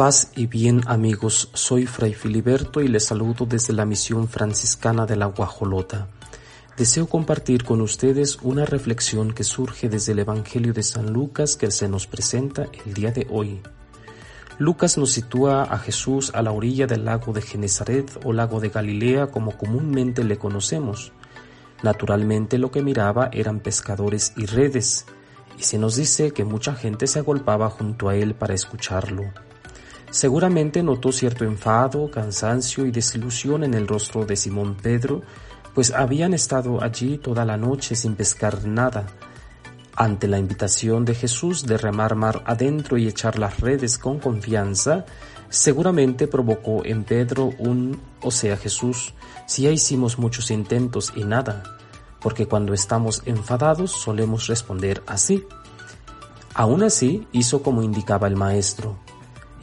Paz y bien amigos, soy Fray Filiberto y les saludo desde la misión franciscana de la Guajolota. Deseo compartir con ustedes una reflexión que surge desde el Evangelio de San Lucas que se nos presenta el día de hoy. Lucas nos sitúa a Jesús a la orilla del lago de Genezaret o lago de Galilea como comúnmente le conocemos. Naturalmente lo que miraba eran pescadores y redes, y se nos dice que mucha gente se agolpaba junto a él para escucharlo. Seguramente notó cierto enfado, cansancio y desilusión en el rostro de Simón Pedro, pues habían estado allí toda la noche sin pescar nada. Ante la invitación de Jesús de remar mar adentro y echar las redes con confianza, seguramente provocó en Pedro un, o sea Jesús, si ya hicimos muchos intentos y nada, porque cuando estamos enfadados solemos responder así. Aún así hizo como indicaba el maestro,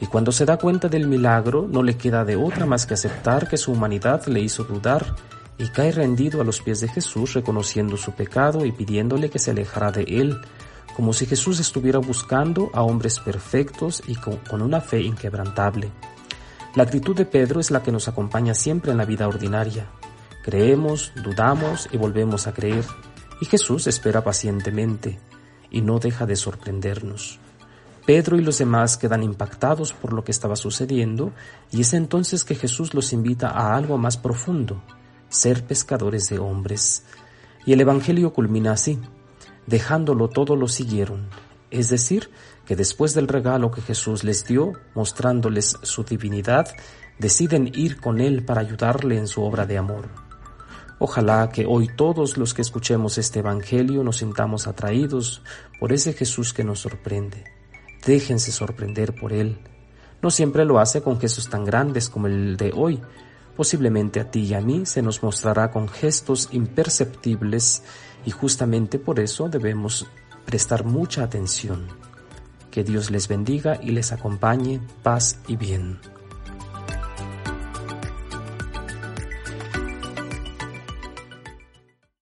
y cuando se da cuenta del milagro, no le queda de otra más que aceptar que su humanidad le hizo dudar y cae rendido a los pies de Jesús reconociendo su pecado y pidiéndole que se alejara de él, como si Jesús estuviera buscando a hombres perfectos y con, una fe inquebrantable. La actitud de Pedro es la que nos acompaña siempre en la vida ordinaria. Creemos, dudamos y volvemos a creer, y Jesús espera pacientemente y no deja de sorprendernos. Pedro y los demás quedan impactados por lo que estaba sucediendo y es entonces que Jesús los invita a algo más profundo, ser pescadores de hombres. Y el Evangelio culmina así, dejándolo todo lo siguieron, es decir, que después del regalo que Jesús les dio, mostrándoles su divinidad, deciden ir con Él para ayudarle en su obra de amor. Ojalá que hoy todos los que escuchemos este Evangelio nos sintamos atraídos por ese Jesús que nos sorprende Déjense sorprender por Él. No siempre lo hace con gestos tan grandes como el de hoy. Posiblemente a ti y a mí se nos mostrará con gestos imperceptibles y justamente por eso debemos prestar mucha atención. Que Dios les bendiga y les acompañe paz y bien.